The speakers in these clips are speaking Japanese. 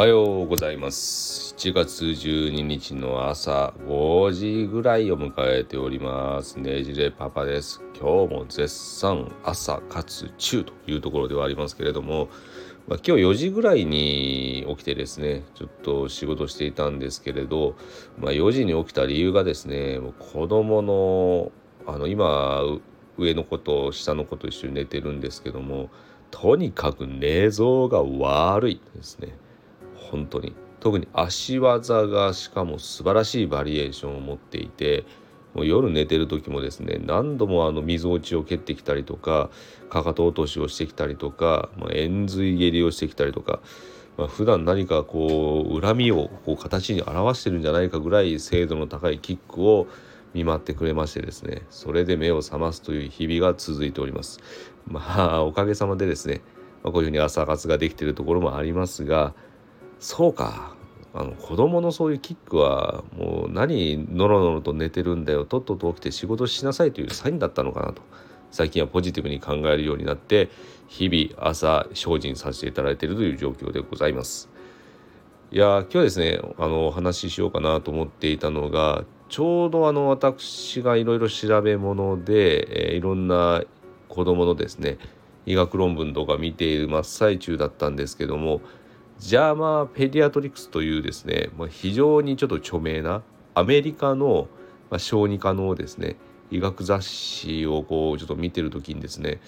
はようございます。7月12日の朝5時ぐらいを迎えております。ねじれパパです。今日も絶賛朝活中というところではありますけれども、まあ、今日4時ぐらいに起きてですねちょっと仕事していたんですけれど、まあ、4時に起きた理由がですねもう子供のあの今上の子と下の子と一緒に寝てるんですけどもとにかく寝相が悪いですね。本当に。特に足技がしかも素晴らしいバリエーションを持っていてもう夜寝てる時もですね何度もあの溝落ちを蹴ってきたりとかかかと落としをしてきたりとか、まあ、円髄蹴りをしてきたりとか、まあ、普段何かこう恨みをこう形に表してるんじゃないかぐらい精度の高いキックを見舞ってくれましてですねそれで目を覚ますという日々が続いております。まあおかげさまでですね、まあ、こういうふうに朝活ができているところもありますがそうか。あの子供のそういうキックはもう何のろのろと寝てるんだよ。とっとと起きて仕事しなさいというサインだったのかなと。最近はポジティブに考えるようになって日々朝精進させていただいているという状況でございます。いや今日ですねあのお話ししようかなと思っていたのがちょうどあの私がいろいろ調べ物で、えー、いろんな子どものですね医学論文とか見ている真っ最中だったんですけどもジャーマーペディアトリクスというですね、まあ、非常にちょっと著名なアメリカの、小児科のですね医学雑誌をこうちょっと見てる時にですね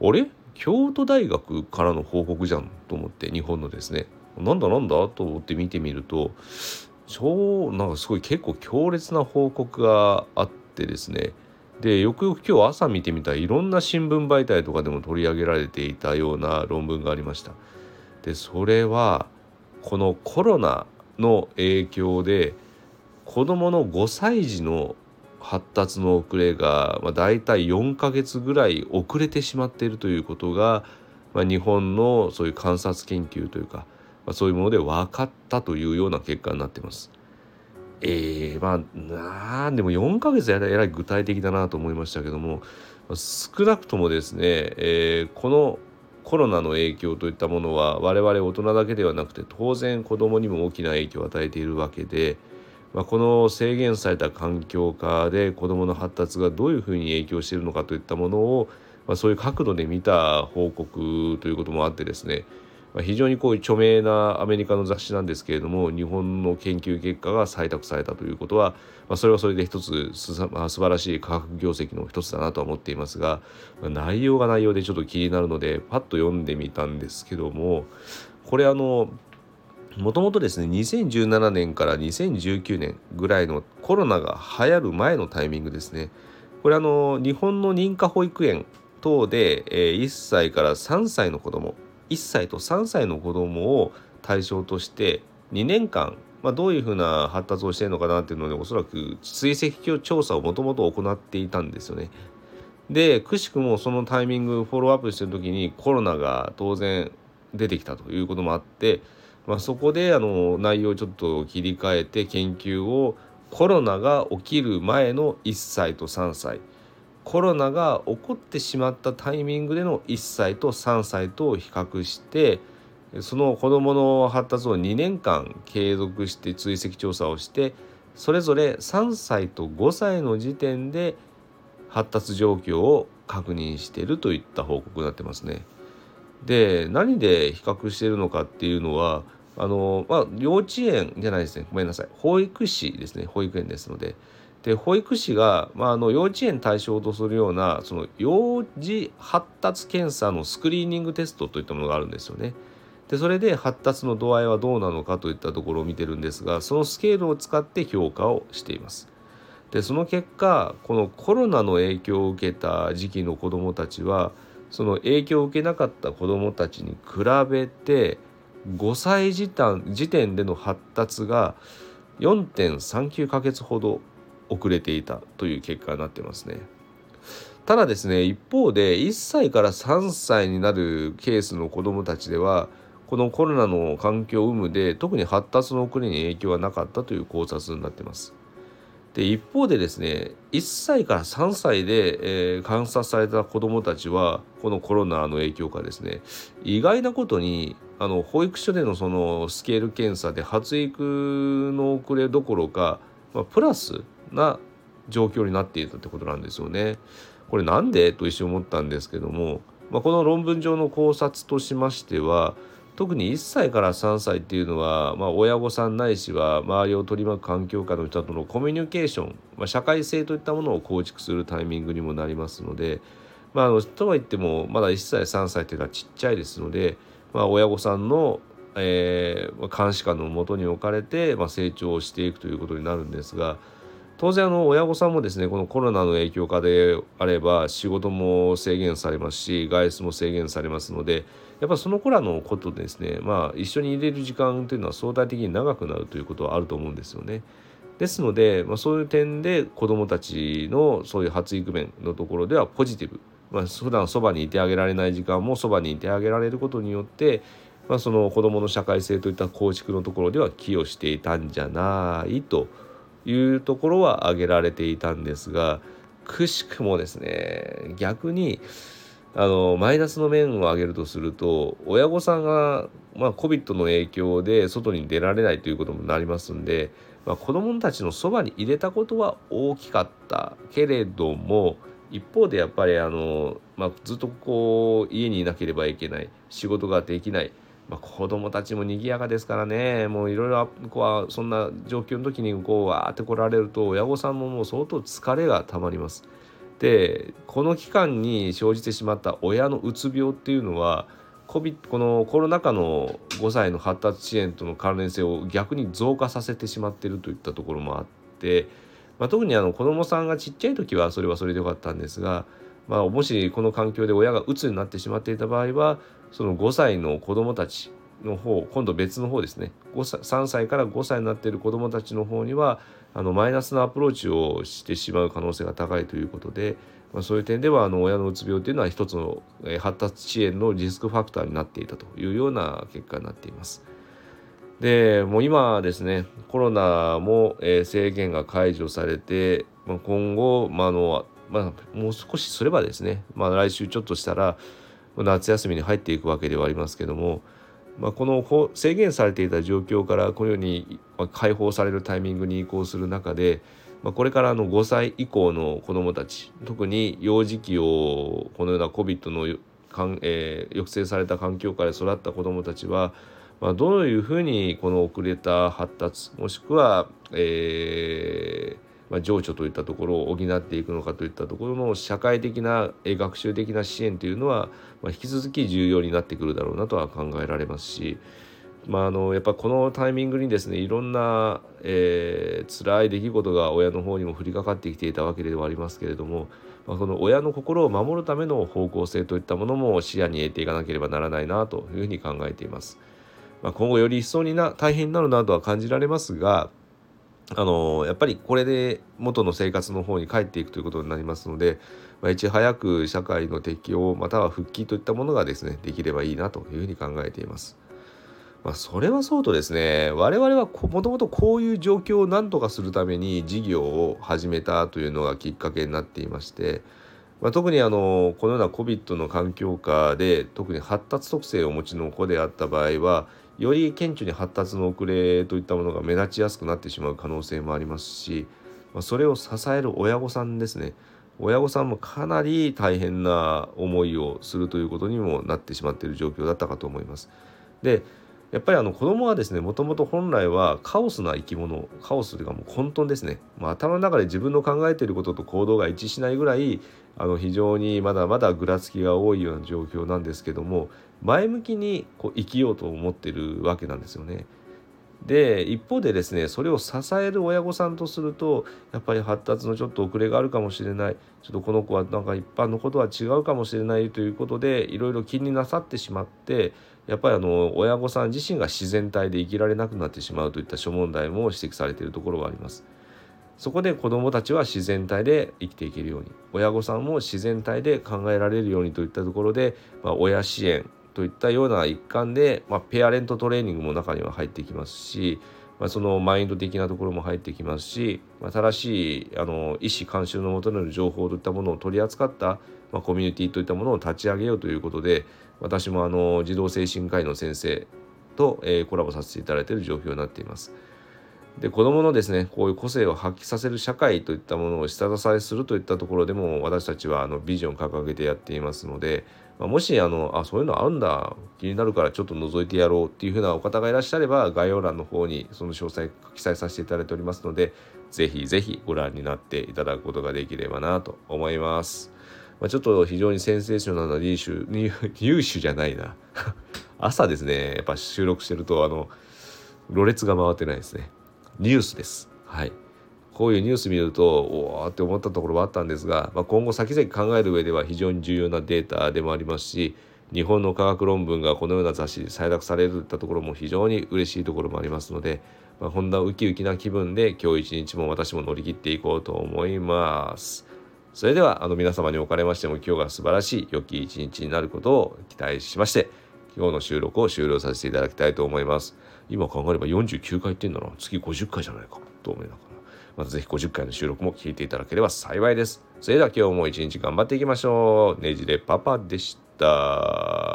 あれ？京都大学からの報告じゃんと思って日本のですね。なんだなんだと思って見てみると超なんかすごい結構強烈な報告があってですね。でよくよく今日朝見てみたらいろんな新聞媒体とかでも取り上げられていたような論文がありました。でそれはこのコロナの影響で子どもの5歳児の発達の遅れが、まあ、大体4ヶ月ぐらい遅れてしまっているということが、まあ、日本のそういう観察研究というかまあ、そういうもので分かったというような結果になってます。えー、まあなんでも4ヶ月やらえらい具体的だなと思いましたけども少なくともですね、えー、このコロナの影響といったものは我々大人だけではなくて当然子どもにも大きな影響を与えているわけで、まあ、この制限された環境下で子どもの発達がどういうふうに影響しているのかといったものを、まあ、そういう角度で見た報告ということもあってですね非常にこう著名なアメリカの雑誌なんですけれども日本の研究結果が採択されたということは、まあ、それはそれで一つす、まあ、素晴らしい科学業績の一つだなとは思っていますが、まあ、内容が内容でちょっと気になるのでパッと読んでみたんですけどもこれあのもともとですね2017年から2019年ぐらいのコロナが流行る前のタイミングですね。これあの日本の認可保育園等で、えー、1歳から3歳の子ども1歳と3歳の子供を対象として2年間、まあ、どういうふうな発達をしてるのかなっていうのでおそらく追跡調査をもともと行っていたんですよね。でくしくもそのタイミングフォローアップしてる時にコロナが当然出てきたということもあって、まあ、そこであの内容をちょっと切り替えて研究をコロナが起きる前の1歳と3歳コロナが起こってしまったタイミングでの1歳と3歳と比較してその子どもの発達を2年間継続して追跡調査をしてそれぞれ3歳と5歳の時点で発達状況を確認しているといった報告になってますね。で何で比較しているのかっていうのはあの、まあ、幼稚園じゃないですね。ごめんなさい。保育士ですね。保育園ですので。で保育士が、まあ、あの幼稚園対象とするようなその幼児発達検査のスクリーニングテストといったものがあるんですよね。でそれで発達の度合いはどうなのかといったところを見てるんですがそのスケールを使って評価をしています。でその結果このコロナの影響を受けた時期の子どもたちはその影響を受けなかった子どもたちに比べて5歳時点での発達が4.39ヶ月ほど遅れていたという結果になってますね。ただですね一方で1歳から3歳になるケースの子どもたちではこのコロナの環境有無で特に発達の遅れに影響はなかったという考察になってます。で一方でですね1歳から3歳で、えー、観察された子どもたちはこのコロナの影響下ですね意外なことにあの保育所でのそのスケール検査で発育の遅れどころか、まあ、プラスな状況になっていたってことなんですよね。これなんでと一瞬思ったんですけども、まあ、この論文上の考察としましては特に1歳から3歳っていうのは、まあ、親御さんないしは周りを取り巻く環境下の人とのコミュニケーション、まあ、社会性といったものを構築するタイミングにもなりますので、まあ、とはいってもまだ1歳3歳っていうのはちっちゃいですので、まあ、親御さんの、えー、監視下のもとに置かれて、まあ、成長していくということになるんですが当然あの親御さんもですねこのコロナの影響下であれば仕事も制限されますし外出も制限されますのでやっぱその子らのことですねまあ一緒に入れる時間というのは相対的に長くなるということはあると思うんですよね。ですので、まあ、そういう点で子どもたちのそういう発育面のところではポジティブまあ、普段そばにいてあげられない時間もそばにいてあげられることによって、まあ、その子どもの社会性といった構築のところでは寄与していたんじゃないというところは挙げられていたんですがくしくもですね逆にあのマイナスの面を挙げるとすると親御さんが、まあ、COVID の影響で外に出られないということもなりますんで、まあ、子どもたちのそばに入れたことは大きかったけれども一方でやっぱりあの、まあ、ずっとこう家にいなければいけない仕事ができない、まあ、子供たちも賑やかですからねもういろいろそんな状況の時にこうわーって来られると親御さんももう相当疲れがたまります。でこの期間に生じてしまった親のうつ病っていうのはこのコロナ禍の5歳の発達支援との関連性を逆に増加させてしまっているといったところもあってまあ、特にあの子どもさんがちっちゃい時はそれはそれでよかったんですが、まあ、もしこの環境で親が鬱になってしまっていた場合はその5歳の子どもたちの方今度別の方ですね5歳3歳から5歳になっている子どもたちの方にはあのマイナスなアプローチをしてしまう可能性が高いということで、まあ、そういう点ではあの親のうつ病というのは一つの発達支援のリスクファクターになっていたというような結果になっています。でもう今ですねコロナも、制限が解除されて、今後、まあのまあ、もう少しすればですね、まあ、来週ちょっとしたら夏休みに入っていくわけではありますけども、まあ、この制限されていた状況からこのように解放されるタイミングに移行する中で、まあ、これからの5歳以降の子どもたち特に幼児期をこのような COVID のかん、えー、抑制された環境下で育った子どもたちはまあ、どういうふうにこの遅れた発達もしくは、えーまあ、情緒といったところを補っていくのかといったところの社会的な学習的な支援というのは、まあ、引き続き重要になってくるだろうなとは考えられますし、まあ、あのやっぱこのタイミングにですねいろんな、えー、辛い出来事が親の方にも降りかかってきていたわけではありますけれども、まあ、この親の心を守るための方向性といったものも視野に入れていかなければならないなというふうに考えています。まあ、今後より一層にな大変になるなとは感じられますがあのやっぱりこれで元の生活の方に帰っていくということになりますので、まあ、いち早く社会の適応または復帰といったものがですねできればいいなというふうに考えています。まあ、それはそうとですね我々はもともとこういう状況を何とかするために事業を始めたというのがきっかけになっていまして、まあ、特にあのこのような COVID の環境下で特に発達特性をお持ちの子であった場合はより顕著に発達の遅れといったものが目立ちやすくなってしまう可能性もありますし、まあ、それを支える親御さんですね親御さんもかなり大変な思いをするということにもなってしまっている状況だったかと思います。でやっぱりあの子供はですねもともと本来はカオスな生き物カオスというかもう混沌ですね、まあ、頭の中で自分の考えていることと行動が一致しないぐらいあの非常にまだまだぐらつきが多いような状況なんですけども前向きにこう生きようと思ってるわけなんですよね。で一方でですねそれを支える親御さんとするとやっぱり発達のちょっと遅れがあるかもしれないちょっとこの子はなんか一般のことは違うかもしれないということでいろいろ気になさってしまってやっぱりあの親御さん自身が自然体で生きられなくなってしまうといった諸問題も指摘されているところがあります。そこで子どもたちは自然体で生きていけるように親御さんも自然体で考えられるようにといったところで、まあ、親支援といったような一環で、まあ、ペアレントトレーニングも中には入ってきますし、まあ、そのマインド的なところも入ってきますし、まあ、正しいあの医師監修のもとになる情報といったものを取り扱った、まあ、コミュニティといったものを立ち上げようということで私もあの児童精神科医の先生と、えー、コラボさせていただいている状況になっています。で子どものですねこういう個性を発揮させる社会といったものを下支えするといったところでも私たちはあのビジョン掲げてやっていますので、まあ、もしあのあそういうのあるんだ気になるからちょっと覗いてやろうっていうふうなお方がいらっしゃれば概要欄の方にその詳細記載させていただいておりますのでぜひぜひご覧になっていただくことができればなと思います。まあ、ちょっと非常にセンセーショナルなニュースニュースじゃないな 朝ですねやっぱ収録してるとあのろれつが回ってないですねニュースですはいこういうニュース見るとおおって思ったところはあったんですが、まあ、今後先々考える上では非常に重要なデータでもありますし日本の科学論文がこのような雑誌で採択されるったところも非常に嬉しいところもありますので、まあ、こんなウキウキな気分で今日一日も私も乗り切っていこうと思います。それではあの皆様におかれましても今日が素晴らしい良き一日になることを期待しまして今日の収録を終了させていただきたいと思います。今考えれば49回ってんだな。次50回じゃないかと思いながら。またぜひ50回の収録も聞いていただければ幸いです。それでは今日も一日頑張っていきましょう。ねじれパパでした。